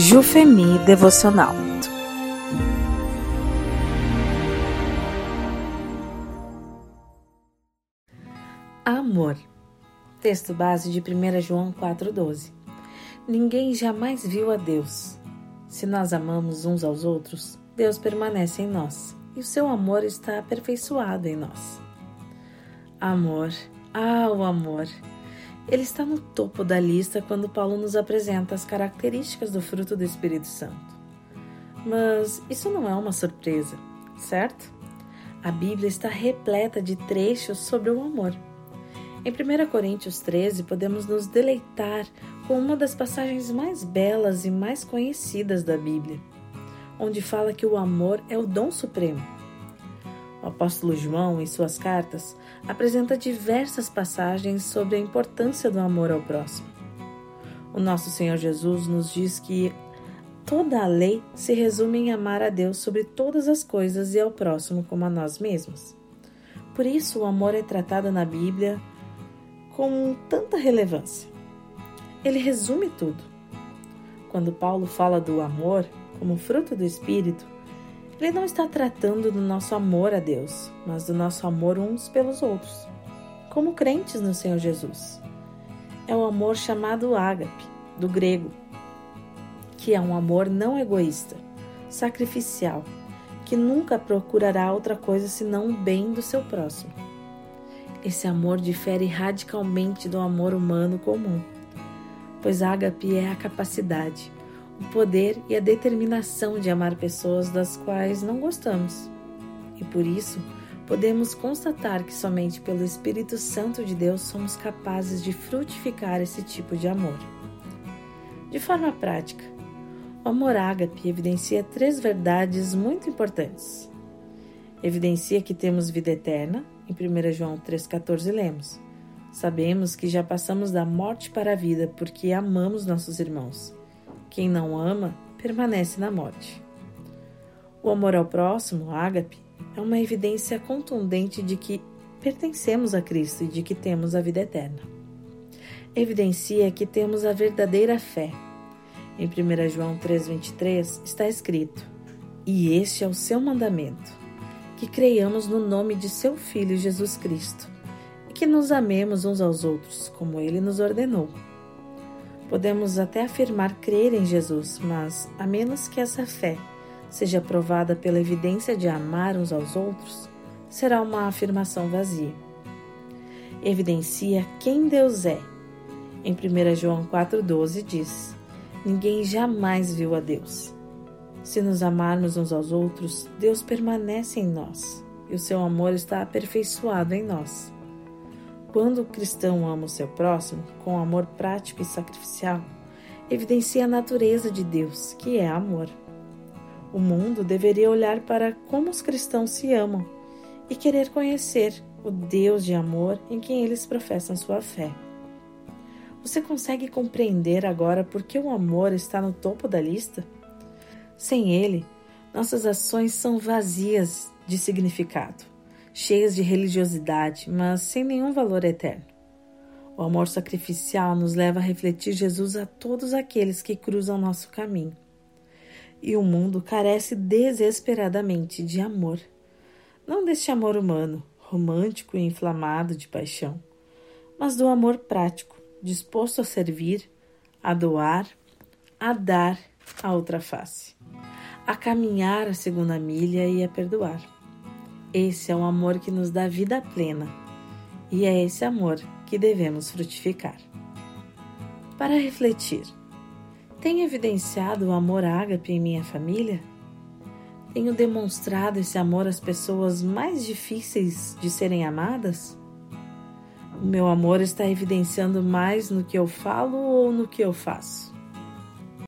Jufemi Devocional. Amor. Texto base de 1 João 4,12. Ninguém jamais viu a Deus. Se nós amamos uns aos outros, Deus permanece em nós e o seu amor está aperfeiçoado em nós. Amor, ah, o amor! Ele está no topo da lista quando Paulo nos apresenta as características do fruto do Espírito Santo. Mas isso não é uma surpresa, certo? A Bíblia está repleta de trechos sobre o amor. Em 1 Coríntios 13, podemos nos deleitar com uma das passagens mais belas e mais conhecidas da Bíblia, onde fala que o amor é o dom supremo o apóstolo João, em suas cartas, apresenta diversas passagens sobre a importância do amor ao próximo. O nosso Senhor Jesus nos diz que toda a lei se resume em amar a Deus sobre todas as coisas e ao próximo como a nós mesmos. Por isso, o amor é tratado na Bíblia com tanta relevância. Ele resume tudo. Quando Paulo fala do amor como fruto do Espírito, ele não está tratando do nosso amor a Deus, mas do nosso amor uns pelos outros, como crentes no Senhor Jesus. É o amor chamado ágape, do grego, que é um amor não egoísta, sacrificial, que nunca procurará outra coisa senão o bem do seu próximo. Esse amor difere radicalmente do amor humano comum, pois ágape é a capacidade, o poder e a determinação de amar pessoas das quais não gostamos. E por isso, podemos constatar que somente pelo Espírito Santo de Deus somos capazes de frutificar esse tipo de amor. De forma prática, o amor ágape evidencia três verdades muito importantes. Evidencia que temos vida eterna, em 1 João 3,14 lemos. Sabemos que já passamos da morte para a vida porque amamos nossos irmãos. Quem não ama permanece na morte. O amor ao próximo, ágape, é uma evidência contundente de que pertencemos a Cristo e de que temos a vida eterna. Evidencia que temos a verdadeira fé. Em 1 João 3,23 está escrito: E este é o seu mandamento, que creiamos no nome de seu Filho Jesus Cristo, e que nos amemos uns aos outros, como ele nos ordenou. Podemos até afirmar crer em Jesus, mas a menos que essa fé seja provada pela evidência de amar uns aos outros, será uma afirmação vazia. Evidencia quem Deus é. Em 1 João 4,12 diz: Ninguém jamais viu a Deus. Se nos amarmos uns aos outros, Deus permanece em nós e o seu amor está aperfeiçoado em nós. Quando o cristão ama o seu próximo com amor prático e sacrificial, evidencia a natureza de Deus, que é amor. O mundo deveria olhar para como os cristãos se amam e querer conhecer o Deus de amor em quem eles professam sua fé. Você consegue compreender agora por que o amor está no topo da lista? Sem ele, nossas ações são vazias de significado cheias de religiosidade, mas sem nenhum valor eterno. O amor sacrificial nos leva a refletir Jesus a todos aqueles que cruzam nosso caminho. E o mundo carece desesperadamente de amor. Não deste amor humano, romântico e inflamado de paixão, mas do amor prático, disposto a servir, a doar, a dar a outra face, a caminhar a segunda milha e a perdoar. Esse é o amor que nos dá vida plena e é esse amor que devemos frutificar. Para refletir, tenho evidenciado o amor ágape em minha família? Tenho demonstrado esse amor às pessoas mais difíceis de serem amadas? O meu amor está evidenciando mais no que eu falo ou no que eu faço?